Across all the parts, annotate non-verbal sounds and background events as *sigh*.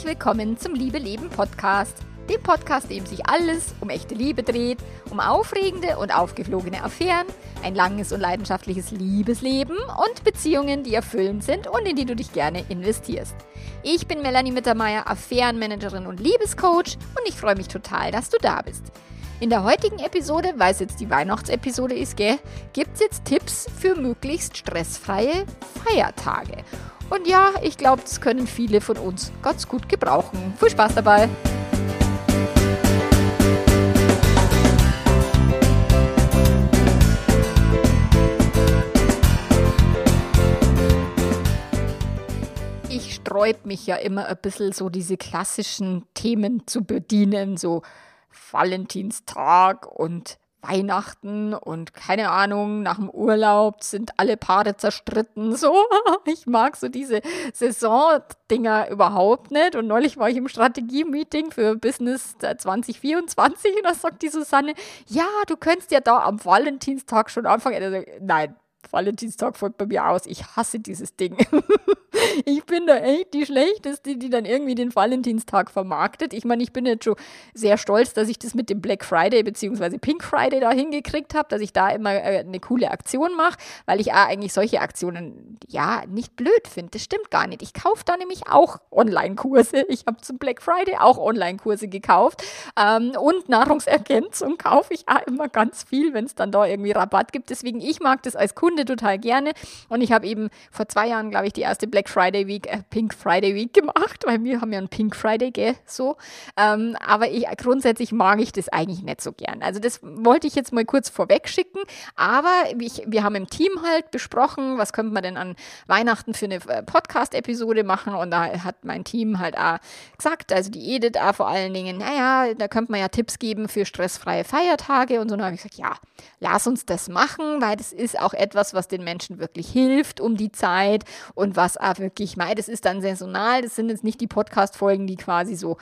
herzlich willkommen zum Liebe Leben Podcast. Dem Podcast, dem sich alles um echte Liebe dreht, um aufregende und aufgeflogene Affären, ein langes und leidenschaftliches Liebesleben und Beziehungen, die erfüllend sind und in die du dich gerne investierst. Ich bin Melanie Mittermeier, Affärenmanagerin und Liebescoach und ich freue mich total, dass du da bist. In der heutigen Episode, weil es jetzt die Weihnachtsepisode ist, gibt es jetzt Tipps für möglichst stressfreie Feiertage. Und ja, ich glaube, das können viele von uns ganz gut gebrauchen. Viel Spaß dabei! Ich sträub mich ja immer ein bisschen so diese klassischen Themen zu bedienen, so Valentinstag und Weihnachten und keine Ahnung, nach dem Urlaub sind alle Paare zerstritten. *laughs* So, ich mag so diese Saison-Dinger überhaupt nicht. Und neulich war ich im Strategie-Meeting für Business 2024 und da sagt die Susanne, ja, du könntest ja da am Valentinstag schon anfangen. Also, nein, Valentinstag folgt bei mir aus. Ich hasse dieses Ding. *laughs* ich bin da echt die Schlechteste, die dann irgendwie den Valentinstag vermarktet. Ich meine, ich bin jetzt schon sehr stolz, dass ich das mit dem Black Friday bzw. Pink Friday da hingekriegt habe, dass ich da immer äh, eine coole Aktion mache, weil ich eigentlich solche Aktionen ja nicht blöd finde. Das stimmt gar nicht. Ich kaufe da nämlich auch Online-Kurse. Ich habe zum Black Friday auch Online-Kurse gekauft ähm, und Nahrungsergänzung kaufe ich auch immer ganz viel, wenn es dann da irgendwie Rabatt gibt. Deswegen, ich mag das als Kunde total gerne und ich habe eben vor zwei Jahren, glaube ich, die erste Black Friday Week, äh, Pink Friday Week gemacht, weil wir haben ja einen Pink Friday, gell, so. Ähm, aber ich, grundsätzlich mag ich das eigentlich nicht so gern. Also das wollte ich jetzt mal kurz vorweg schicken, aber ich, wir haben im Team halt besprochen, was könnte man denn an Weihnachten für eine äh, Podcast-Episode machen und da hat mein Team halt auch gesagt, also die Edith auch vor allen Dingen, naja, da könnte man ja Tipps geben für stressfreie Feiertage und so. Und dann habe ich gesagt, ja, lass uns das machen, weil das ist auch etwas, was den Menschen wirklich hilft um die Zeit und was auch wirklich, mei, das ist dann saisonal, das sind jetzt nicht die Podcast-Folgen, die quasi so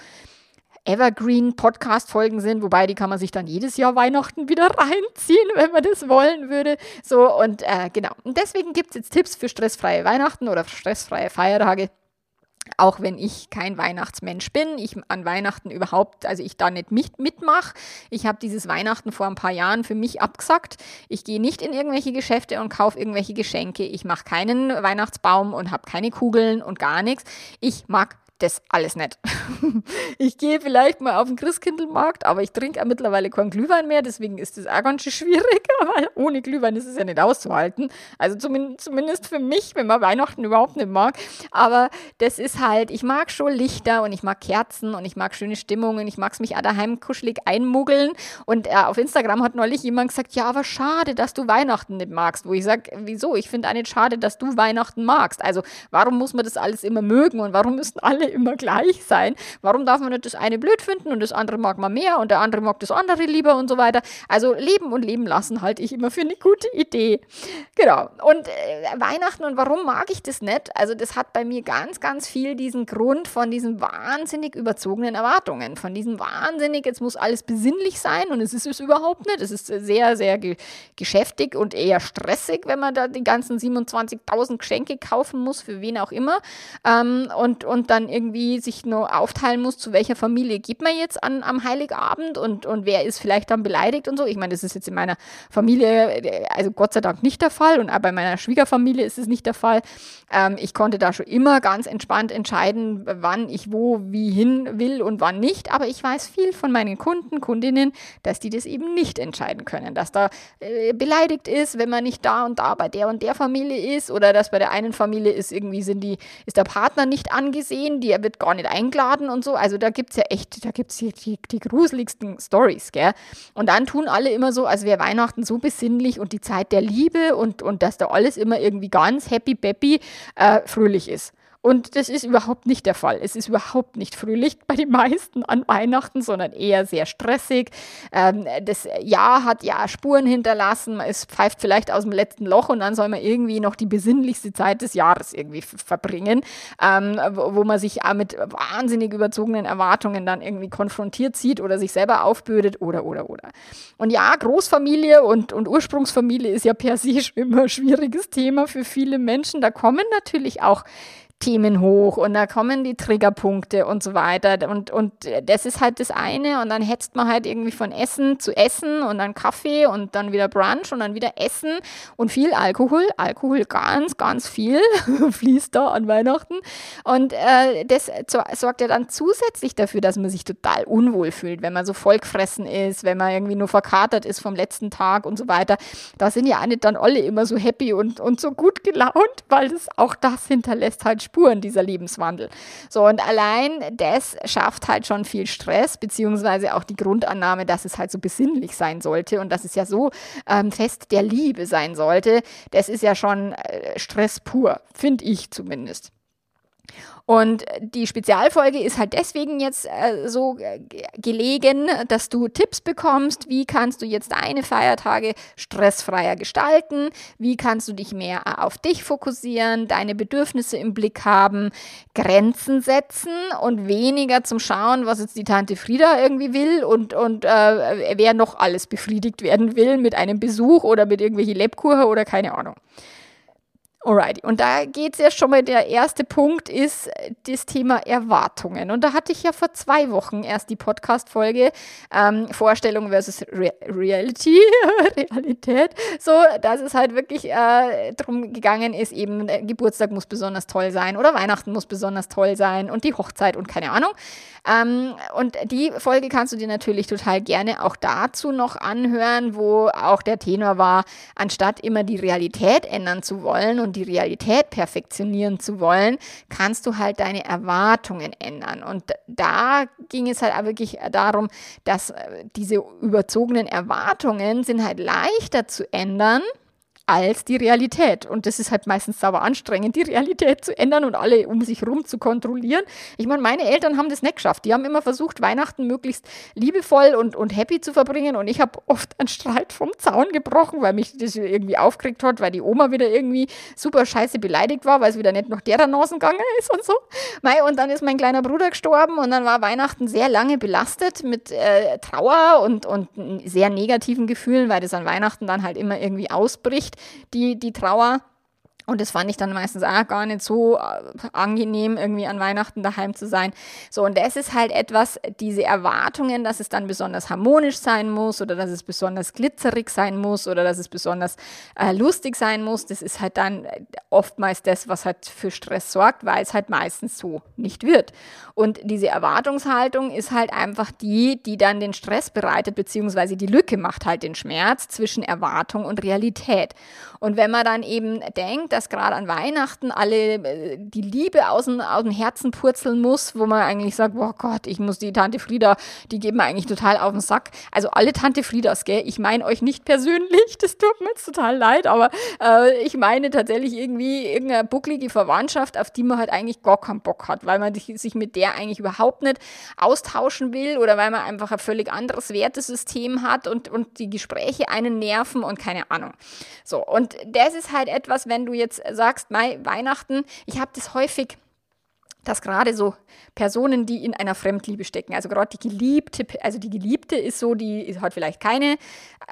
Evergreen-Podcast-Folgen sind, wobei die kann man sich dann jedes Jahr Weihnachten wieder *laughs* reinziehen, wenn man das wollen würde. So, und äh, genau. Und deswegen gibt es jetzt Tipps für stressfreie Weihnachten oder stressfreie Feiertage auch wenn ich kein Weihnachtsmensch bin, ich an Weihnachten überhaupt, also ich da nicht mit, mitmache. Ich habe dieses Weihnachten vor ein paar Jahren für mich abgesagt. Ich gehe nicht in irgendwelche Geschäfte und kaufe irgendwelche Geschenke. Ich mache keinen Weihnachtsbaum und habe keine Kugeln und gar nichts. Ich mag das alles nicht. *laughs* ich gehe vielleicht mal auf den Christkindlmarkt, aber ich trinke mittlerweile keinen Glühwein mehr, deswegen ist das auch ganz schön schwierig, *laughs* weil ohne Glühwein ist es ja nicht auszuhalten. Also zumindest, für mich, wenn man Weihnachten überhaupt nicht mag. Aber das ist halt, ich mag schon Lichter und ich mag Kerzen und ich mag schöne Stimmungen. Ich mag es mich auch daheim kuschelig einmuggeln. Und äh, auf Instagram hat neulich jemand gesagt, ja, aber schade, dass du Weihnachten nicht magst. Wo ich sage, wieso? Ich finde auch nicht schade, dass du Weihnachten magst. Also warum muss man das alles immer mögen und warum müssen alle *laughs* immer gleich sein. Warum darf man nicht das eine blöd finden und das andere mag man mehr und der andere mag das andere lieber und so weiter. Also leben und leben lassen halte ich immer für eine gute Idee. Genau. Und äh, Weihnachten und warum mag ich das nicht? Also das hat bei mir ganz, ganz viel diesen Grund von diesen wahnsinnig überzogenen Erwartungen, von diesem wahnsinnig, jetzt muss alles besinnlich sein und es ist es überhaupt nicht. Es ist sehr, sehr ge geschäftig und eher stressig, wenn man da die ganzen 27.000 Geschenke kaufen muss, für wen auch immer. Ähm, und, und dann irgendwie sich nur aufteilen muss, zu welcher Familie geht man jetzt an, am Heiligabend und, und wer ist vielleicht dann beleidigt und so. Ich meine, das ist jetzt in meiner Familie, also Gott sei Dank nicht der Fall und auch bei meiner Schwiegerfamilie ist es nicht der Fall. Ähm, ich konnte da schon immer ganz entspannt entscheiden, wann ich wo, wie hin will und wann nicht. Aber ich weiß viel von meinen Kunden, Kundinnen, dass die das eben nicht entscheiden können. Dass da äh, beleidigt ist, wenn man nicht da und da bei der und der Familie ist oder dass bei der einen Familie ist irgendwie sind die, ist der Partner nicht angesehen, die die, er wird gar nicht eingeladen und so. Also da gibt es ja echt, da gibt es die, die, gruseligsten Stories, gell? Und dann tun alle immer so, als wäre Weihnachten so besinnlich und die Zeit der Liebe und, und dass da alles immer irgendwie ganz happy, peppy, äh, fröhlich ist. Und das ist überhaupt nicht der Fall. Es ist überhaupt nicht fröhlich bei den meisten an Weihnachten, sondern eher sehr stressig. Ähm, das Jahr hat ja Spuren hinterlassen. Es pfeift vielleicht aus dem letzten Loch und dann soll man irgendwie noch die besinnlichste Zeit des Jahres irgendwie verbringen, ähm, wo, wo, man sich mit wahnsinnig überzogenen Erwartungen dann irgendwie konfrontiert sieht oder sich selber aufbürdet oder, oder, oder. Und ja, Großfamilie und, und Ursprungsfamilie ist ja per se schon immer ein schwieriges Thema für viele Menschen. Da kommen natürlich auch Themen hoch und da kommen die Triggerpunkte und so weiter. Und, und das ist halt das eine. Und dann hetzt man halt irgendwie von Essen zu Essen und dann Kaffee und dann wieder Brunch und dann wieder Essen und viel Alkohol. Alkohol ganz, ganz viel *laughs* fließt da an Weihnachten. Und äh, das sorgt ja dann zusätzlich dafür, dass man sich total unwohl fühlt, wenn man so vollgefressen ist, wenn man irgendwie nur verkatert ist vom letzten Tag und so weiter. Da sind ja nicht dann alle immer so happy und, und so gut gelaunt, weil das auch das hinterlässt halt Spuren, dieser Lebenswandel. So, und allein das schafft halt schon viel Stress, beziehungsweise auch die Grundannahme, dass es halt so besinnlich sein sollte und dass es ja so ähm, fest der Liebe sein sollte. Das ist ja schon äh, Stress pur, finde ich zumindest. Und die Spezialfolge ist halt deswegen jetzt äh, so äh, gelegen, dass du Tipps bekommst, wie kannst du jetzt deine Feiertage stressfreier gestalten, wie kannst du dich mehr äh, auf dich fokussieren, deine Bedürfnisse im Blick haben, Grenzen setzen und weniger zum Schauen, was jetzt die Tante Frieda irgendwie will und, und äh, wer noch alles befriedigt werden will mit einem Besuch oder mit irgendwelchen Lebkuchen oder keine Ahnung. Alrighty. Und da geht es ja schon mal, der erste Punkt ist das Thema Erwartungen. Und da hatte ich ja vor zwei Wochen erst die Podcast-Folge ähm, Vorstellung versus Re Reality, *laughs* Realität. So, dass es halt wirklich äh, darum gegangen ist, eben äh, Geburtstag muss besonders toll sein oder Weihnachten muss besonders toll sein und die Hochzeit und keine Ahnung. Ähm, und die Folge kannst du dir natürlich total gerne auch dazu noch anhören, wo auch der Tenor war, anstatt immer die Realität ändern zu wollen und die Realität perfektionieren zu wollen, kannst du halt deine Erwartungen ändern. Und da ging es halt auch wirklich darum, dass äh, diese überzogenen Erwartungen sind halt leichter zu ändern als die Realität. Und das ist halt meistens sauber anstrengend, die Realität zu ändern und alle um sich herum zu kontrollieren. Ich meine, meine Eltern haben das nicht geschafft. Die haben immer versucht, Weihnachten möglichst liebevoll und, und happy zu verbringen. Und ich habe oft einen Streit vom Zaun gebrochen, weil mich das irgendwie aufgeregt hat, weil die Oma wieder irgendwie super scheiße beleidigt war, weil es wieder nicht noch derer Nasen gegangen ist und so. Mei, und dann ist mein kleiner Bruder gestorben und dann war Weihnachten sehr lange belastet mit äh, Trauer und, und sehr negativen Gefühlen, weil das an Weihnachten dann halt immer irgendwie ausbricht die, die Trauer. Und das fand ich dann meistens auch gar nicht so äh, angenehm, irgendwie an Weihnachten daheim zu sein. So, und das ist halt etwas, diese Erwartungen, dass es dann besonders harmonisch sein muss oder dass es besonders glitzerig sein muss oder dass es besonders äh, lustig sein muss, das ist halt dann oftmals das, was halt für Stress sorgt, weil es halt meistens so nicht wird. Und diese Erwartungshaltung ist halt einfach die, die dann den Stress bereitet, beziehungsweise die Lücke macht halt den Schmerz zwischen Erwartung und Realität. Und wenn man dann eben denkt, dass gerade an Weihnachten alle äh, die Liebe aus dem, aus dem Herzen purzeln muss, wo man eigentlich sagt, oh Gott, ich muss die Tante Frieda, die geben mir eigentlich total auf den Sack. Also alle Tante Friedas, gell? Ich meine euch nicht persönlich, das tut mir jetzt total leid, aber äh, ich meine tatsächlich irgendwie irgendeine bucklige Verwandtschaft, auf die man halt eigentlich gar keinen Bock hat, weil man sich mit der eigentlich überhaupt nicht austauschen will oder weil man einfach ein völlig anderes Wertesystem hat und, und die Gespräche einen nerven und keine Ahnung. So, und das ist halt etwas, wenn du jetzt jetzt sagst, Mai, Weihnachten, ich habe das häufig dass gerade so Personen, die in einer Fremdliebe stecken, also gerade die Geliebte, also die Geliebte ist so, die hat vielleicht keine äh,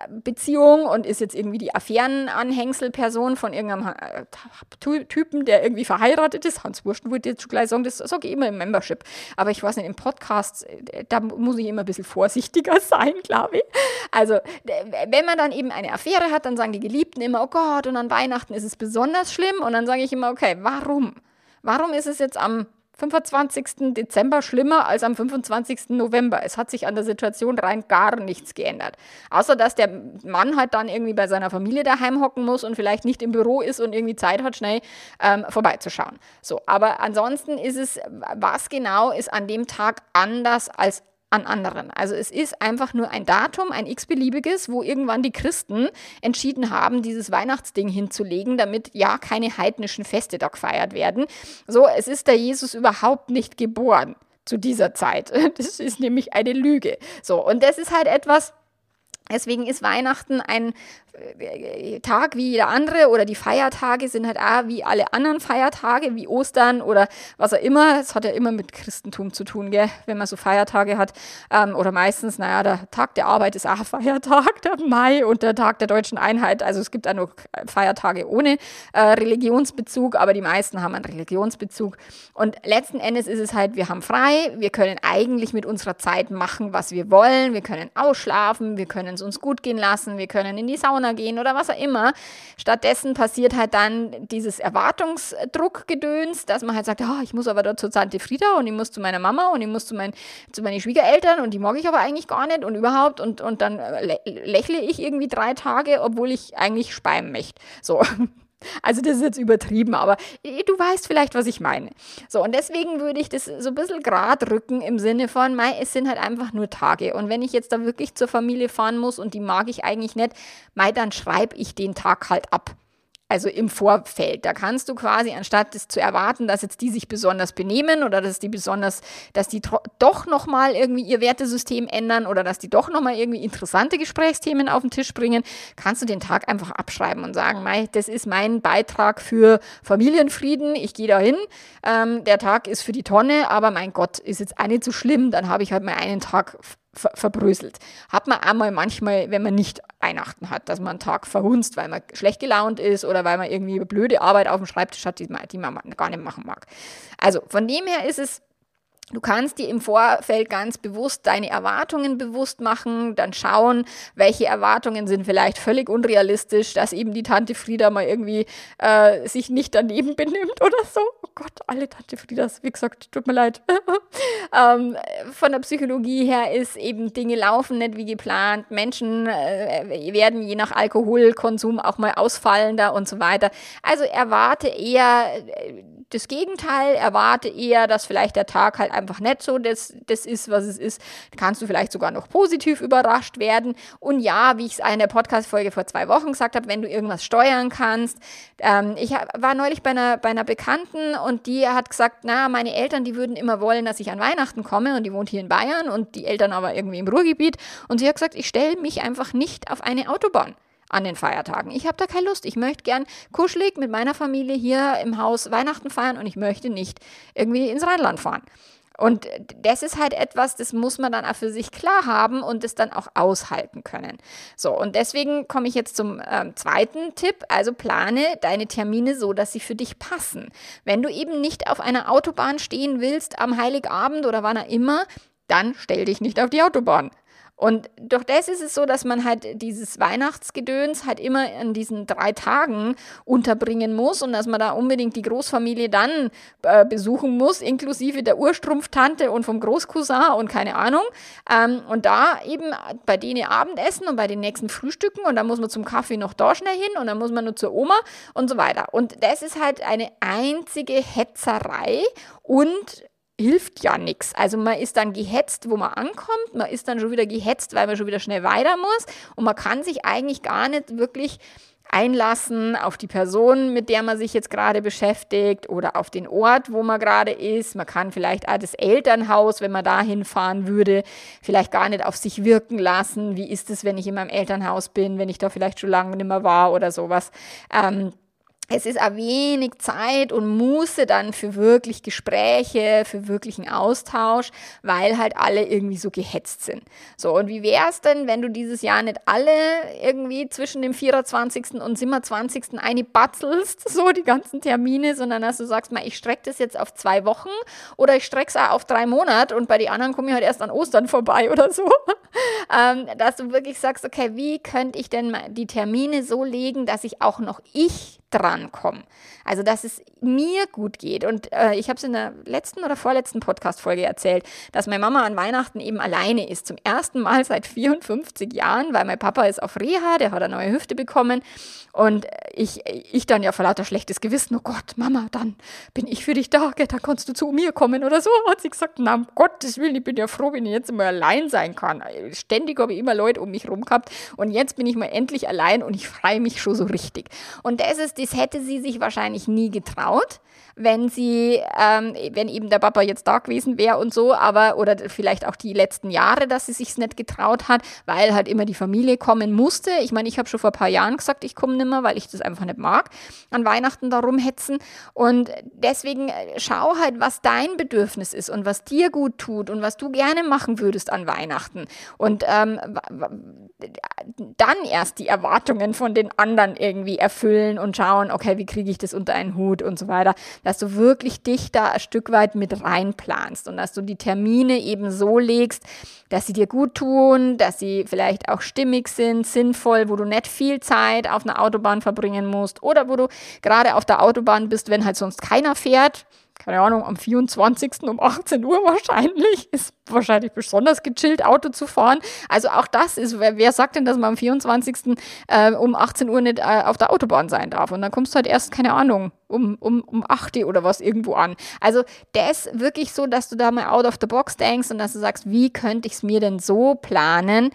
Beziehung und ist jetzt irgendwie die Affärenanhängselperson von irgendeinem äh, Typen, der irgendwie verheiratet ist. Hans Wursten würde jetzt gleich sagen, das sage ich immer im Membership. Aber ich weiß nicht, im Podcast, äh, da muss ich immer ein bisschen vorsichtiger *laughs* sein, glaube ich. Also, wenn man dann eben eine Affäre hat, dann sagen die Geliebten immer, oh Gott, und an Weihnachten ist es besonders schlimm. Und dann sage ich immer, okay, warum? Warum ist es jetzt am 25. Dezember schlimmer als am 25. November. Es hat sich an der Situation rein gar nichts geändert. Außer, dass der Mann halt dann irgendwie bei seiner Familie daheim hocken muss und vielleicht nicht im Büro ist und irgendwie Zeit hat, schnell ähm, vorbeizuschauen. So, aber ansonsten ist es, was genau ist an dem Tag anders als an anderen. Also es ist einfach nur ein Datum, ein x-beliebiges, wo irgendwann die Christen entschieden haben, dieses Weihnachtsding hinzulegen, damit ja keine heidnischen Feste da gefeiert werden. So, es ist der Jesus überhaupt nicht geboren zu dieser Zeit. *laughs* Das ist nämlich eine Lüge. So, und das ist halt etwas, Deswegen ist Weihnachten ein äh, Tag wie jeder andere oder die Feiertage sind halt auch wie alle anderen Feiertage, wie Ostern oder was auch immer. Es hat ja immer mit Christentum zu tun, gell? wenn man so Feiertage hat. Ähm, oder meistens, naja, der Tag der Arbeit ist auch *laughs* Feiertag, der Mai und der Tag der deutschen Einheit. Also es gibt auch noch Feiertage ohne äh, Religionsbezug, aber die meisten haben einen Religionsbezug. Und letzten Endes ist es halt, wir haben frei, wir können eigentlich mit unserer Zeit machen, was wir wollen. Wir können ausschlafen, wir können es uns gut gehen lassen, wir können in die Sauna gehen oder was auch immer. Stattdessen passiert halt dann dieses Erwartungsdruckgedöns, dass man halt sagt, oh, ich muss aber da zur Tante Frieda und ich muss zu meiner Mama und ich muss zu, mein, zu meinen Schwiegereltern und die mag ich aber eigentlich gar nicht und überhaupt und, und dann lächle ich irgendwie drei Tage, obwohl ich eigentlich speien möchte. So. Also das ist jetzt übertrieben, aber du weißt vielleicht, was ich meine. So, und deswegen würde ich das so ein bisschen gerade rücken im Sinne von, mei, es sind halt einfach nur Tage. Und wenn ich jetzt da wirklich zur Familie fahren muss und die mag ich eigentlich nicht, mei, dann schreibe ich den Tag halt ab also im Vorfeld. Da kannst du quasi, anstatt das zu erwarten, dass jetzt die sich besonders benehmen oder dass die besonders, dass die doch nochmal irgendwie ihr Wertesystem ändern oder dass die doch nochmal irgendwie interessante Gesprächsthemen auf den Tisch bringen, kannst du den Tag einfach abschreiben und sagen, mei, das ist mein Beitrag für Familienfrieden, ich gehe da hin, ähm, der Tag ist für die Tonne, aber mein Gott, ist jetzt nicht so schlimm, dann habe ich halt mal einen Tag ver verbröselt. Hat man einmal manchmal, wenn man nicht Weihnachten hat, dass man einen Tag verhunzt, weil man schlecht gelaunt ist oder weil man irgendwie blöde Arbeit auf dem Schreibtisch hat, die man, die man gar nicht machen mag. Also von dem her ist es Du kannst dir im Vorfeld ganz bewusst deine Erwartungen bewusst machen, dann schauen, welche Erwartungen sind vielleicht völlig unrealistisch, dass eben die Tante Frieda mal irgendwie äh, sich nicht daneben *laughs* benimmt oder so. Oh Gott, alle Tante Friedas, wie gesagt, tut mir leid. *laughs* ähm, von der Psychologie her ist eben Dinge laufen nicht wie geplant, Menschen äh, werden je nach Alkoholkonsum auch mal ausfallender und so weiter. Also erwarte eher äh, das Gegenteil, erwarte eher, dass vielleicht der Tag halt einfach nicht so das, das ist, was es ist. Kannst du vielleicht sogar noch positiv überrascht werden. Und ja, wie ich es in der Podcast-Folge vor zwei Wochen gesagt habe, wenn du irgendwas steuern kannst. Ähm, ich war neulich bei einer, bei einer Bekannten und die hat gesagt, na, meine Eltern, die würden immer wollen, dass ich an Weihnachten komme und die wohnt hier in Bayern und die Eltern aber irgendwie im Ruhrgebiet. Und sie hat gesagt, ich stelle mich einfach nicht auf eine Autobahn an den Feiertagen. Ich habe da keine Lust. Ich möchte gern kuschelig mit meiner Familie hier im Haus Weihnachten feiern und ich möchte nicht irgendwie ins Rheinland fahren. Und das ist halt etwas, das muss man dann auch für sich klar haben und das dann auch aushalten können. So, und deswegen komme ich jetzt zum äh, zweiten Tipp. Also plane deine Termine so, dass sie für dich passen. Wenn du eben nicht auf einer Autobahn stehen willst am Heiligabend oder wann auch immer, dann stell dich nicht auf die Autobahn. Und durch das ist es so, dass man halt dieses Weihnachtsgedöns halt immer an diesen drei Tagen unterbringen muss und dass man da unbedingt die Großfamilie dann äh, besuchen muss, inklusive der Urstrumpftante und vom Großcousin und keine Ahnung. Ähm, und da eben bei denen Abendessen und bei den nächsten Frühstücken und dann muss man zum Kaffee noch da schnell hin und dann muss man nur zur Oma und so weiter. Und das ist halt eine einzige Hetzerei und hilft ja nichts. Also man ist dann gehetzt, wo man ankommt, man ist dann schon wieder gehetzt, weil man schon wieder schnell weiter muss und man kann sich eigentlich gar nicht wirklich einlassen auf die Person, mit der man sich jetzt gerade beschäftigt oder auf den Ort, wo man gerade ist. Man kann vielleicht auch das Elternhaus, wenn man da hinfahren würde, vielleicht gar nicht auf sich wirken lassen. Wie ist es, wenn ich in meinem Elternhaus bin, wenn ich da vielleicht schon lange nicht mehr war oder sowas. Ähm, es ist ein wenig Zeit und Muße dann für wirklich Gespräche, für wirklichen Austausch, weil halt alle irgendwie so gehetzt sind. So, und wie wäre es denn, wenn du dieses Jahr nicht alle irgendwie zwischen dem 24. und 27. eine batzelst, so die ganzen Termine, sondern dass du sagst, mal, ich strecke das jetzt auf zwei Wochen oder ich strecke es auch auf drei Monate und bei den anderen komme ich halt erst an Ostern vorbei *laughs* oder so. ähm, dass du wirklich sagst, okay, wie könnte ich denn die Termine so legen, dass ich auch noch ich drankommen. Also, dass es mir gut geht. Und äh, ich habe es in der letzten oder vorletzten Podcast-Folge erzählt, dass meine Mama an Weihnachten eben alleine ist. Zum ersten Mal seit 54 Jahren, weil mein Papa ist auf Reha, der hat eine neue Hüfte bekommen. Und ich, ich dann ja vor lauter schlechtes Gewissen, oh Gott, Mama, dann bin ich für dich da, dann kannst du zu mir kommen oder so. Hat sie gesagt, na, um Gottes Willen, ich bin ja froh, wenn ich jetzt mal allein sein kann. Ständig habe ich immer Leute um mich rum gehabt und jetzt bin ich mal endlich allein und ich freue mich schon so richtig. Und das ist die das hätte sie sich wahrscheinlich nie getraut wenn sie, ähm, wenn eben der Papa jetzt da gewesen wäre und so, aber oder vielleicht auch die letzten Jahre, dass sie sich's nicht getraut hat, weil halt immer die Familie kommen musste. Ich meine, ich habe schon vor ein paar Jahren gesagt, ich komme nimmer, weil ich das einfach nicht mag, an Weihnachten da rumhetzen. Und deswegen äh, schau halt, was dein Bedürfnis ist und was dir gut tut und was du gerne machen würdest an Weihnachten. Und ähm, dann erst die Erwartungen von den anderen irgendwie erfüllen und schauen, okay, wie kriege ich das unter einen Hut und so weiter dass du wirklich dich da ein Stück weit mit reinplanst und dass du die Termine eben so legst, dass sie dir gut tun, dass sie vielleicht auch stimmig sind, sinnvoll, wo du nicht viel Zeit auf einer Autobahn verbringen musst oder wo du gerade auf der Autobahn bist, wenn halt sonst keiner fährt keine Ahnung, am 24. um 18 Uhr wahrscheinlich. Ist wahrscheinlich besonders gechillt, Auto zu fahren. Also auch das ist, wer, wer sagt denn, dass man am 24. Äh, um 18 Uhr nicht äh, auf der Autobahn sein darf? Und dann kommst du halt erst, keine Ahnung, um, um, um 8 Uhr oder was irgendwo an. Also das wirklich so, dass du da mal out of the box denkst und dass du sagst, wie könnte ich es mir denn so planen,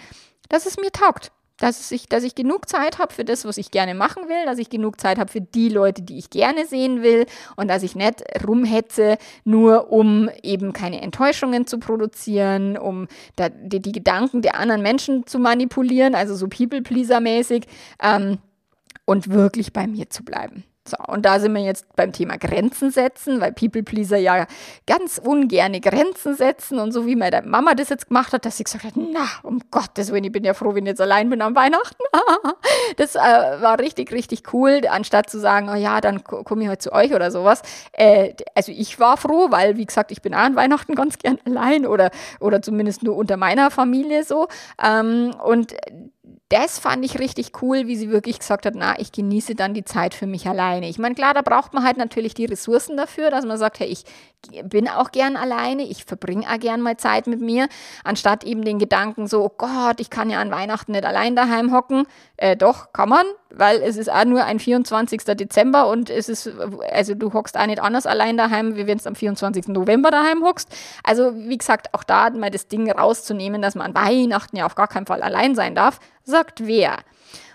dass es mir taugt dass ich, dass ich genug Zeit habe für das, was ich gerne machen will, dass ich genug Zeit habe für die Leute, die ich gerne sehen will und dass ich nicht rumhetze, nur um eben keine Enttäuschungen zu produzieren, um da, die, die, Gedanken der anderen Menschen zu manipulieren, also so People-Pleaser-mäßig ähm, und wirklich bei mir zu bleiben. So, und da sind wir jetzt beim Thema Grenzen setzen, weil People Pleaser ja ganz ungerne Grenzen setzen und so wie meine Mama das jetzt gemacht hat, dass sie gesagt hat, na, um Gottes Willen, ich bin ja froh, wenn ich jetzt allein bin am Weihnachten. *laughs* das äh, war richtig, richtig cool, anstatt zu sagen, oh ja, dann komme ich heute zu euch oder sowas. Äh, also ich war froh, weil, wie gesagt, ich bin auch an Weihnachten ganz gern allein oder, oder zumindest nur unter meiner Familie so. Ähm, und das fand ich richtig cool, wie sie wirklich gesagt hat, na, ich genieße dann die Zeit für mich alleine. Ich meine, klar, da braucht man halt natürlich die Ressourcen dafür, dass man sagt, hey, ich bin auch gern alleine, ich verbringe auch gern mal Zeit mit mir, anstatt eben den Gedanken so, oh Gott, ich kann ja an Weihnachten nicht allein daheim hocken. Äh, doch, kann man, weil es ist auch nur ein 24. Dezember und es ist, also du hockst auch nicht anders allein daheim, wie wenn du am 24. November daheim hockst. Also, wie gesagt, auch da mal das Ding rauszunehmen, dass man an Weihnachten ja auf gar keinen Fall allein sein darf, sagt wer.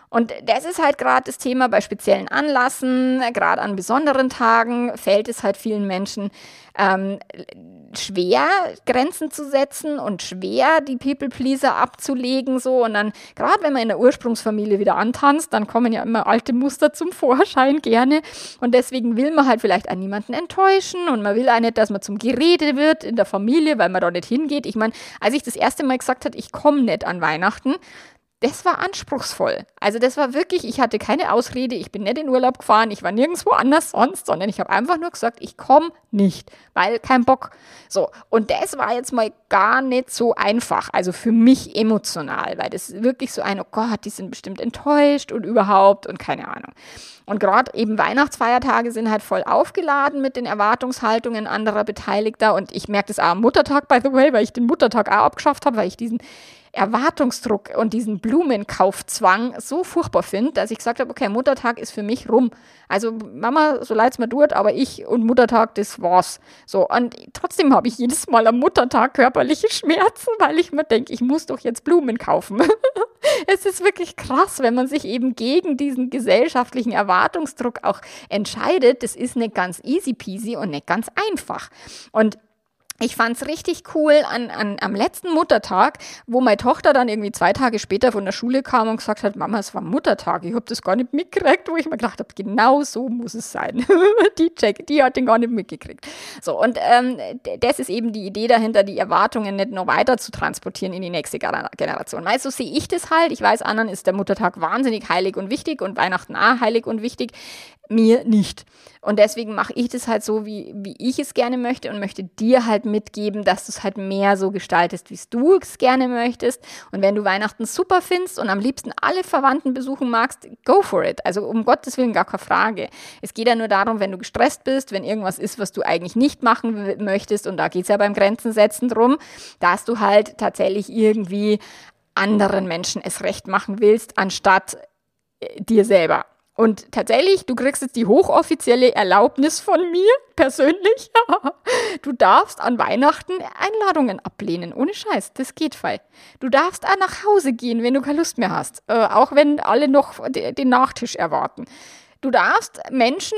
Und das ist halt gerade das Thema bei speziellen Anlassen, gerade an besonderen Tagen fällt es halt vielen Menschen ähm, schwer, Grenzen zu setzen und schwer, die People-Pleaser abzulegen. So. Und dann, gerade wenn man in der Ursprungsfamilie wieder antanzt, dann kommen ja immer alte Muster zum Vorschein gerne. Und deswegen will man halt vielleicht auch niemanden enttäuschen und man will auch nicht, dass man zum Gerede wird in der Familie, weil man da nicht hingeht. Ich meine, als ich das erste Mal gesagt habe, ich komme nicht an Weihnachten, das war anspruchsvoll. Also das war wirklich, ich hatte keine Ausrede, ich bin nicht in Urlaub gefahren, ich war nirgendwo anders sonst, sondern ich habe einfach nur gesagt, ich komme nicht, weil kein Bock. So, und das war jetzt mal gar nicht so einfach, also für mich emotional, weil das wirklich so ein, oh Gott, die sind bestimmt enttäuscht und überhaupt und keine Ahnung. Und gerade eben Weihnachtsfeiertage sind halt voll aufgeladen mit den Erwartungshaltungen anderer Beteiligter und ich merke das auch am Muttertag, by the way, weil ich den Muttertag auch abgeschafft habe, weil ich diesen Erwartungsdruck und diesen Blumenkaufzwang so furchtbar finde, dass ich gesagt habe, okay, Muttertag ist für mich rum. Also Mama, so leid es mir tut, aber ich und Muttertag, das war's. So, und trotzdem habe ich jedes Mal am Muttertag körperliche Schmerzen, weil ich mir denke, ich muss doch jetzt Blumen kaufen. *laughs* es ist wirklich krass, wenn man sich eben gegen diesen gesellschaftlichen Erwartungsdruck auch entscheidet. Das ist nicht ganz easy peasy und nicht ganz einfach. Und ich fand's richtig cool an, an, am letzten Muttertag, wo meine Tochter dann irgendwie zwei Tage später von der Schule kam und gesagt hat, Mama, es war Muttertag, ich habe das gar nicht mitgekriegt, wo ich mir gedacht habe, genau so muss es sein. *laughs* die Check, die hat den gar nicht mitgekriegt. So, und ähm, das ist eben die Idee dahinter, die Erwartungen nicht noch weiter zu transportieren in die nächste Generation. Weil so sehe ich das halt. Ich weiß, anderen ist der Muttertag wahnsinnig heilig und wichtig und Weihnachten auch heilig und wichtig mir nicht. Und deswegen mache ich das halt so, wie, wie ich es gerne möchte und möchte dir halt mitgeben, dass du es halt mehr so gestaltest, wie du es gerne möchtest. Und wenn du Weihnachten super findest und am liebsten alle Verwandten besuchen magst, go for it. Also um Gottes Willen gar keine Frage. Es geht ja nur darum, wenn du gestresst bist, wenn irgendwas ist, was du eigentlich nicht machen möchtest, und da geht es ja beim Grenzen setzen drum, dass du halt tatsächlich irgendwie anderen Menschen es recht machen willst, anstatt äh, dir selber. Und tatsächlich, du kriegst jetzt die hochoffizielle Erlaubnis von mir persönlich. *laughs* du darfst an Weihnachten Einladungen ablehnen. Ohne Scheiß, das geht frei. Du darfst auch nach Hause gehen, wenn du keine Lust mehr hast. Äh, auch wenn alle noch den Nachtisch erwarten. Du darfst Menschen,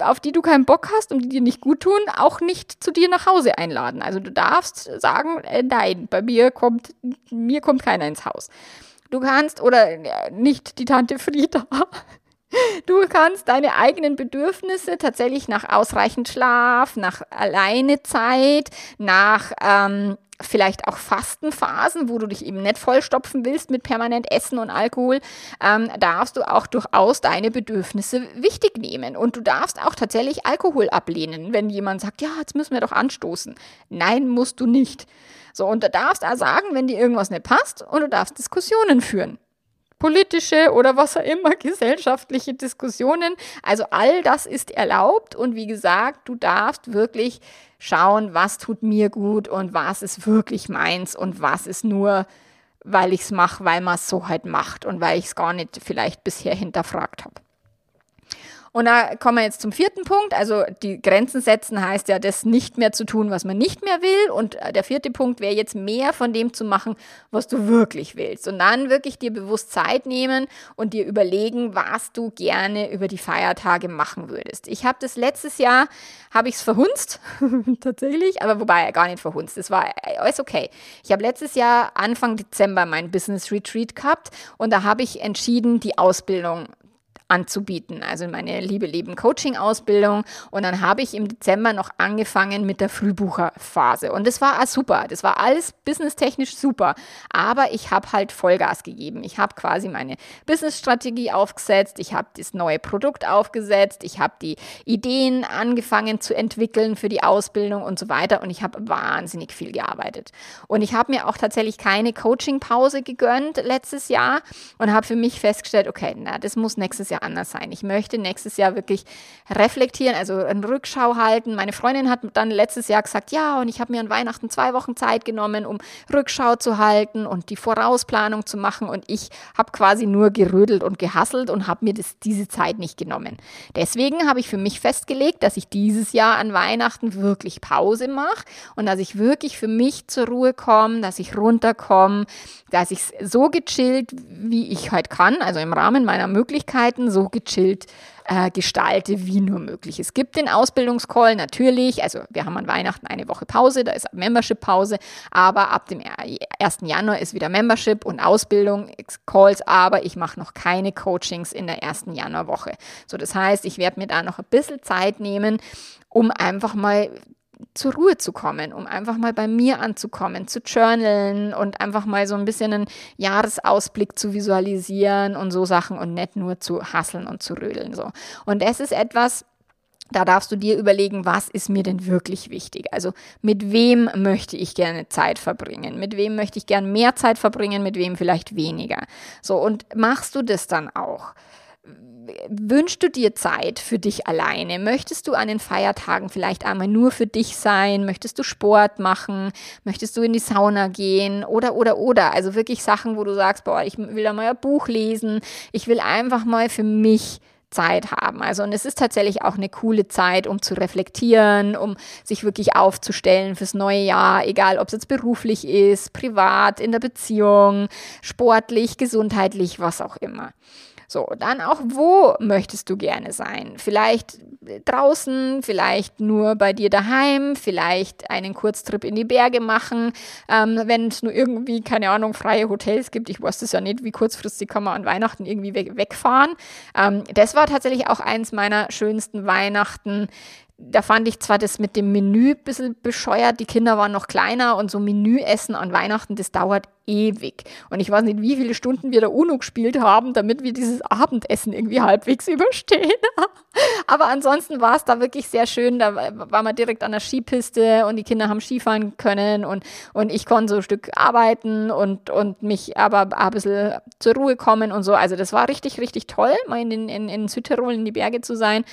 auf die du keinen Bock hast und die dir nicht gut tun, auch nicht zu dir nach Hause einladen. Also du darfst sagen, äh, nein, bei mir kommt, mir kommt keiner ins Haus. Du kannst, oder äh, nicht die Tante Frieda, Du kannst deine eigenen Bedürfnisse tatsächlich nach ausreichend Schlaf, nach Alleinezeit, nach ähm, vielleicht auch Fastenphasen, wo du dich eben nicht vollstopfen willst mit permanent Essen und Alkohol, ähm, darfst du auch durchaus deine Bedürfnisse wichtig nehmen. Und du darfst auch tatsächlich Alkohol ablehnen, wenn jemand sagt, ja, jetzt müssen wir doch anstoßen. Nein, musst du nicht. So, und du darfst auch sagen, wenn dir irgendwas nicht passt, und du darfst Diskussionen führen politische oder was auch immer, *laughs* gesellschaftliche Diskussionen. Also all das ist erlaubt und wie gesagt, du darfst wirklich schauen, was tut mir gut und was ist wirklich meins und was ist nur, weil ich es mache, weil man es so halt macht und weil ich es gar nicht vielleicht bisher hinterfragt habe. Und da kommen wir jetzt zum vierten Punkt. Also die Grenzen setzen heißt ja, das nicht mehr zu tun, was man nicht mehr will. Und äh, der vierte Punkt wäre jetzt mehr von dem zu machen, was du wirklich willst. Und dann wirklich dir bewusst Zeit nehmen und dir überlegen, was du gerne über die Feiertage machen würdest. Ich habe das letztes Jahr, habe ich es verhunzt, *laughs* tatsächlich, aber wobei gar nicht verhunzt. Es war äh, alles okay. Ich habe letztes Jahr Anfang Dezember mein Business Retreat gehabt und da habe ich entschieden, die Ausbildung anzubieten. Also meine Liebe Leben Coaching Ausbildung. Und dann habe ich im Dezember noch angefangen mit der Frühbucherphase. Und das war super. Das war alles businesstechnisch super. Aber ich habe halt Vollgas gegeben. Ich habe quasi meine Businessstrategie aufgesetzt. Ich habe das neue Produkt aufgesetzt. Ich habe die Ideen angefangen zu entwickeln für die Ausbildung und so weiter. Und ich habe wahnsinnig viel gearbeitet. Und ich habe mir auch tatsächlich keine Coaching-Pause gegönnt letztes Jahr und habe für mich festgestellt, okay, na, das muss nächstes Jahr anders sein. Ich möchte nächstes Jahr wirklich reflektieren, also eine Rückschau halten. Meine Freundin hat dann letztes Jahr gesagt, ja, und ich habe mir an Weihnachten zwei Wochen Zeit genommen, um Rückschau zu halten und die Vorausplanung zu machen. Und ich habe quasi nur gerödelt und gehasselt und habe mir das, diese Zeit nicht genommen. Deswegen habe ich für mich festgelegt, dass ich dieses Jahr an Weihnachten wirklich Pause mache und dass ich wirklich für mich zur Ruhe komme, dass ich runterkomme, dass ich so gechillt, wie ich halt kann, also im Rahmen meiner Möglichkeiten, so gechillt äh, gestalte, wie nur möglich. Es gibt den Ausbildungscall natürlich, also wir haben an Weihnachten eine Woche Pause, da ist Membership-Pause, aber ab dem 1. Januar ist wieder Membership und Ausbildung, Calls, aber ich mache noch keine Coachings in der ersten Januarwoche. So, das heißt, ich werde mir da noch ein bisschen Zeit nehmen, um einfach mal zur Ruhe zu kommen, um einfach mal bei mir anzukommen, zu journalen und einfach mal so ein bisschen einen Jahresausblick zu visualisieren und so Sachen und nicht nur zu hasseln und zu rödeln. So. Und das ist etwas, da darfst du dir überlegen, was ist mir denn wirklich wichtig? Also mit wem möchte ich gerne Zeit verbringen? Mit wem möchte ich gerne mehr Zeit verbringen? Mit wem vielleicht weniger? So, und machst du das dann auch? Wünschst du dir Zeit für dich alleine? Möchtest du an den Feiertagen vielleicht einmal nur für dich sein? Möchtest du Sport machen? Möchtest du in die Sauna gehen? Oder, oder, oder. Also wirklich Sachen, wo du sagst, boah, ich will da mal ein Buch lesen. Ich will einfach mal für mich Zeit haben. Also und es ist tatsächlich auch eine coole Zeit, um zu reflektieren, um sich wirklich aufzustellen fürs neue Jahr, egal ob es jetzt beruflich ist, privat, in der Beziehung, sportlich, gesundheitlich, was auch immer. So, dann auch, wo möchtest du gerne sein? Vielleicht draußen, vielleicht nur bei dir daheim, vielleicht einen Kurztrip in die Berge machen, ähm, wenn es nur irgendwie, keine Ahnung, freie Hotels gibt. Ich weiß das ja nicht, wie kurzfristig kann man an Weihnachten irgendwie weg wegfahren. Ähm, das war tatsächlich auch eins meiner schönsten Weihnachten da fand ich zwar das mit dem Menü ein bisschen bescheuert, die Kinder waren noch kleiner und so Menüessen an Weihnachten, das dauert ewig. Und ich weiß nicht, wie viele Stunden wir da UNO gespielt haben, damit wir dieses Abendessen irgendwie halbwegs *laughs* überstehen. Aber ansonsten war es da wirklich sehr schön. Da war man direkt an der Skipiste und die Kinder haben Skifahren können und, und ich konnte so ein Stück arbeiten und, und mich aber ein bisschen zur Ruhe kommen und so. Also das war richtig, richtig toll, mal in, in, in Südtirol in die Berge zu sein.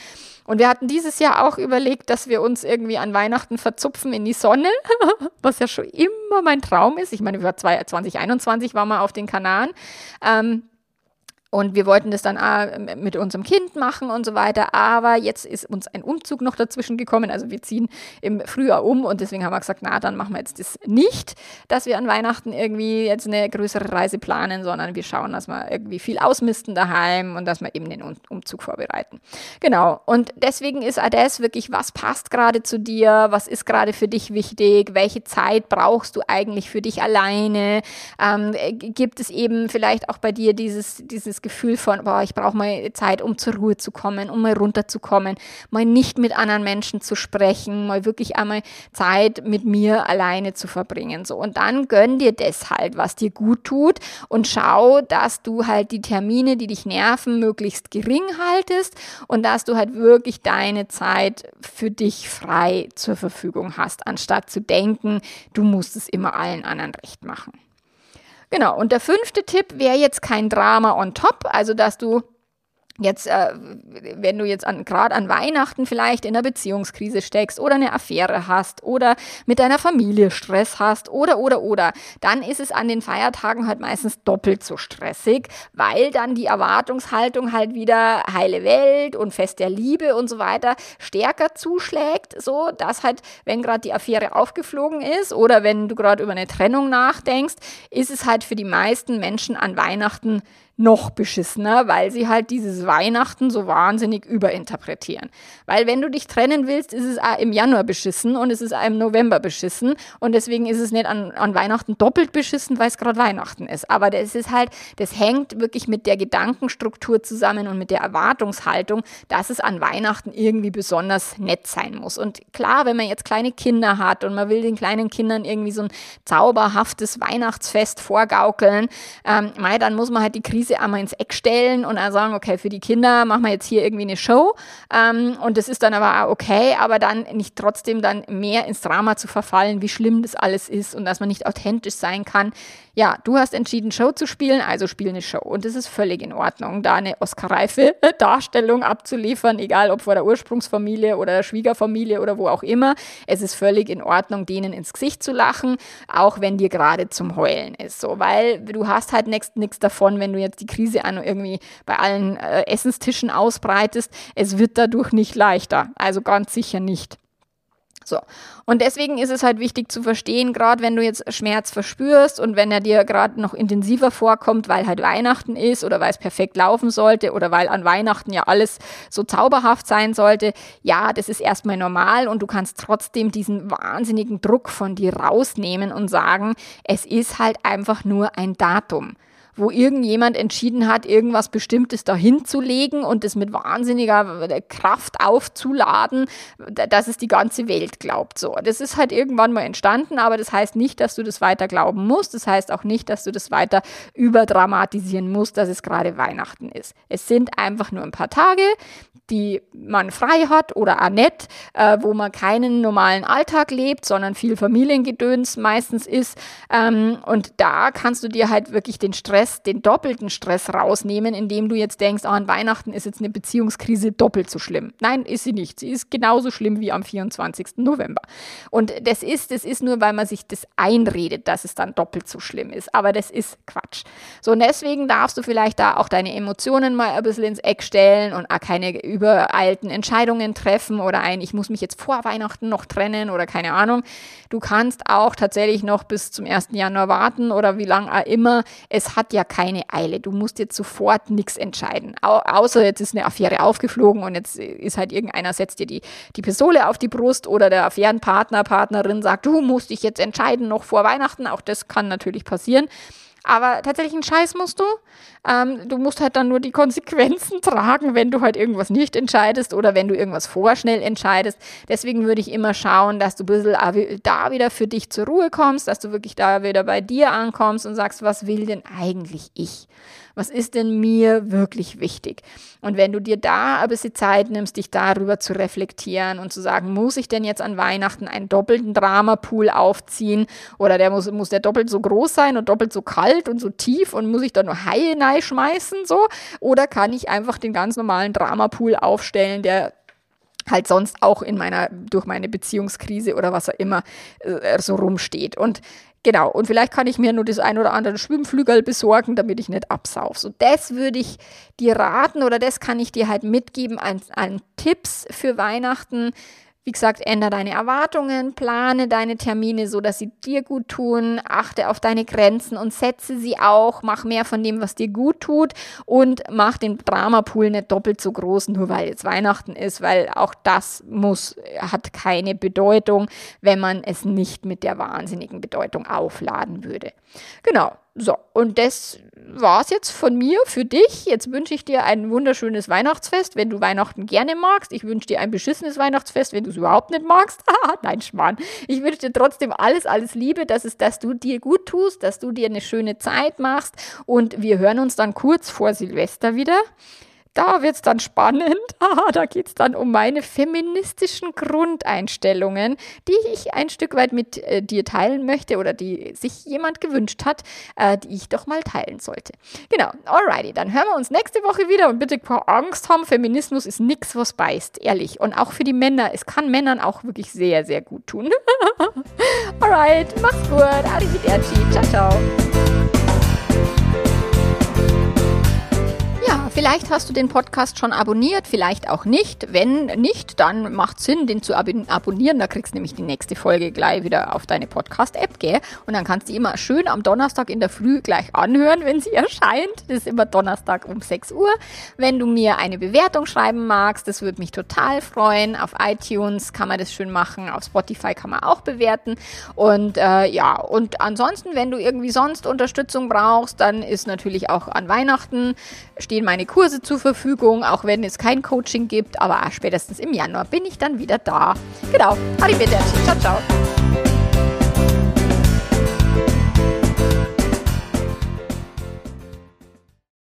Und wir hatten dieses Jahr auch überlegt, dass wir uns irgendwie an Weihnachten verzupfen in die Sonne, *laughs* was ja schon immer mein Traum ist. Ich meine, wir 2021 waren wir auf den Kanaren. Ähm, Und wir wollten das dann äh, mit unserem Kind machen und so weiter. Aber jetzt ist uns ein Umzug noch dazwischen gekommen. Also wir ziehen im Frühjahr um und deswegen haben wir gesagt, na, dann machen wir jetzt das nicht, dass wir an Weihnachten irgendwie jetzt eine größere Reise planen, sondern wir schauen, dass wir irgendwie viel ausmisten daheim und dass wir eben den Umzug vorbereiten. Genau. Und deswegen ist das wirklich, was passt gerade zu dir? Was ist gerade für dich wichtig? Welche Zeit brauchst du eigentlich für dich alleine? Ähm, gibt es eben vielleicht auch bei dir dieses, dieses Gefühl von, boah, ich brauche mal Zeit, um zur Ruhe zu kommen, um mal runterzukommen, mal nicht mit anderen Menschen zu sprechen, mal wirklich einmal Zeit mit mir alleine zu verbringen. So. Und dann gönn dir das halt, was dir gut tut und schau, dass du halt die Termine, die dich nerven, möglichst gering haltest und dass du halt wirklich deine Zeit für dich frei zur Verfügung hast, anstatt zu denken, du musst es immer allen anderen recht machen. Genau, und der fünfte Tipp wäre jetzt kein Drama on top, also dass du jetzt, äh, wenn du jetzt an, gerade an Weihnachten vielleicht in einer Beziehungskrise steckst oder eine Affäre hast oder mit deiner Familie Stress hast oder, oder, oder, dann ist es an den Feiertagen halt meistens doppelt so stressig, weil dann die Erwartungshaltung halt wieder heile Welt und Fest der Liebe und so weiter stärker zuschlägt, so dass halt, wenn gerade die Affäre aufgeflogen ist oder wenn du gerade über eine Trennung nachdenkst, ist es halt für die meisten Menschen an Weihnachten noch beschissener, weil sie halt dieses Weihnachten so wahnsinnig überinterpretieren. Weil wenn du dich trennen willst, ist es im Januar beschissen und es ist im November beschissen und deswegen ist es nicht an, an Weihnachten doppelt beschissen, weil es gerade Weihnachten ist. Aber das ist halt, das hängt wirklich mit der Gedankenstruktur zusammen und mit der Erwartungshaltung, dass es an Weihnachten irgendwie besonders nett sein muss. Und klar, wenn man jetzt kleine Kinder hat und man will den kleinen Kindern irgendwie so ein zauberhaftes Weihnachtsfest vorgaukeln, ähm, dann muss man halt die Krise sie einmal ins Eck stellen und dann sagen, okay, für die Kinder machen wir jetzt hier irgendwie eine Show. Ähm, und das ist dann aber auch okay, aber dann nicht trotzdem dann mehr ins Drama zu verfallen, wie schlimm das alles ist und dass man nicht authentisch sein kann ja, du hast entschieden, Show zu spielen, also spiel eine Show. Und es ist völlig in Ordnung, da eine Oscar-reife Darstellung abzuliefern, egal ob vor der Ursprungsfamilie oder der Schwiegerfamilie oder wo auch immer. Es ist völlig in Ordnung, denen ins Gesicht zu lachen, auch wenn dir gerade zum Heulen ist. So, weil du hast halt nichts davon, wenn du jetzt die Krise an irgendwie bei allen äh, Essenstischen ausbreitest. Es wird dadurch nicht leichter. Also ganz sicher nicht. So. Und deswegen ist es halt wichtig zu verstehen, gerade wenn du jetzt Schmerz verspürst und wenn er dir gerade noch intensiver vorkommt, weil halt Weihnachten ist oder weil es perfekt laufen sollte oder weil an Weihnachten ja alles so zauberhaft sein sollte, ja, das ist erstmal normal und du kannst trotzdem diesen wahnsinnigen Druck von dir rausnehmen und sagen, es ist halt einfach nur ein Datum wo irgendjemand entschieden hat, irgendwas Bestimmtes dahin zu legen und es mit wahnsinniger Kraft aufzuladen, dass es die ganze Welt glaubt. So, das ist halt irgendwann mal entstanden, aber das heißt nicht, dass du das weiter glauben musst. Das heißt auch nicht, dass du das weiter überdramatisieren musst, dass es gerade Weihnachten ist. Es sind einfach nur ein paar Tage die man frei hat oder auch nicht, äh, wo man keinen normalen Alltag lebt, sondern viel Familiengedöns meistens ist. Ähm, und da kannst du dir halt wirklich den Stress, den doppelten Stress rausnehmen, indem du jetzt denkst, oh, an Weihnachten ist jetzt eine Beziehungskrise doppelt so schlimm. Nein, ist sie nicht. Sie ist genauso schlimm wie am 24. November. Und das ist, das ist nur, weil man sich das einredet, dass es dann doppelt so schlimm ist. Aber das ist Quatsch. So, und deswegen darfst du vielleicht da auch deine Emotionen mal ein bisschen ins Eck stellen und auch keine übereilten Entscheidungen treffen oder ein, ich muss mich jetzt vor Weihnachten noch trennen oder keine Ahnung. Du kannst auch tatsächlich noch bis zum 1. Januar warten oder wie lange auch immer. Es hat ja keine Eile. Du musst jetzt sofort nichts entscheiden. Au außer jetzt ist eine Affäre aufgeflogen und jetzt ist halt irgendeiner setzt dir die, die Pistole auf die Brust oder der Affärenpartner, Partnerin sagt, du musst dich jetzt entscheiden noch vor Weihnachten. Auch das kann natürlich passieren. Aber tatsächlich einen Scheiß musst du. Ähm, du musst halt dann nur die Konsequenzen *laughs* tragen, wenn du halt irgendwas nicht entscheidest oder wenn du irgendwas vorschnell entscheidest. Deswegen würde ich immer schauen, dass du ein bisschen da wieder für dich zur Ruhe kommst, dass du wirklich da wieder bei dir ankommst und sagst, was will denn eigentlich ich? Was ist denn mir wirklich wichtig? Und wenn du dir da ein bisschen Zeit nimmst, dich darüber zu reflektieren und zu sagen, muss ich denn jetzt an Weihnachten einen doppelten Dramapool aufziehen oder der muss, muss der doppelt so groß sein und doppelt so kalt und so tief und muss ich da nur Haie schmeißen so? Oder kann ich einfach den ganz normalen Dramapool aufstellen, der halt sonst auch in meiner, durch meine Beziehungskrise oder was auch immer äh, so rumsteht. Und Genau, und vielleicht kann ich mir nur das ein oder andere Schwimmflügel besorgen, damit ich nicht absauf. So, das würde ich dir raten oder das kann ich dir halt mitgeben an, an Tipps für Weihnachten, wie gesagt, ändere deine Erwartungen, plane deine Termine so, dass sie dir gut tun, achte auf deine Grenzen und setze sie auch, mach mehr von dem, was dir gut tut und mach den Dramapool nicht doppelt so groß, nur weil jetzt Weihnachten ist, weil auch das muss, hat keine Bedeutung, wenn man es nicht mit der wahnsinnigen Bedeutung aufladen würde. Genau. So, und das war es jetzt von mir für dich. Jetzt wünsche ich dir ein wunderschönes Weihnachtsfest, wenn du Weihnachten gerne magst. Ich wünsche dir ein beschissenes Weihnachtsfest, wenn du es überhaupt nicht magst. *laughs* Nein, Schmarrn. Ich wünsche dir trotzdem alles, alles Liebe, dass, es, dass du dir gut tust, dass du dir eine schöne Zeit machst. Und wir hören uns dann kurz vor Silvester wieder. Da wird es dann spannend. *laughs* da geht es dann um meine feministischen Grundeinstellungen, die ich ein Stück weit mit äh, dir teilen möchte oder die sich jemand gewünscht hat, äh, die ich doch mal teilen sollte. Genau, alrighty, dann hören wir uns nächste Woche wieder und bitte keine Angst haben, Feminismus ist nichts, was beißt, ehrlich. Und auch für die Männer, es kann Männern auch wirklich sehr, sehr gut tun. *laughs* Alright, mach's gut, arrivederci, ciao, ciao. Vielleicht hast du den Podcast schon abonniert, vielleicht auch nicht. Wenn nicht, dann macht Sinn, den zu ab abonnieren. Da kriegst du nämlich die nächste Folge gleich wieder auf deine Podcast-App, gell? Und dann kannst du immer schön am Donnerstag in der Früh gleich anhören, wenn sie *laughs* erscheint. Das ist immer Donnerstag um 6 Uhr. Wenn du mir eine Bewertung schreiben magst, das würde mich total freuen. Auf iTunes kann man das schön machen, auf Spotify kann man auch bewerten. Und äh, ja, und ansonsten, wenn du irgendwie sonst Unterstützung brauchst, dann ist natürlich auch an Weihnachten stehen meine Kurse zur Verfügung, auch wenn es kein Coaching gibt. Aber spätestens im Januar bin ich dann wieder da. Genau. Arrivederci. Ciao, ciao.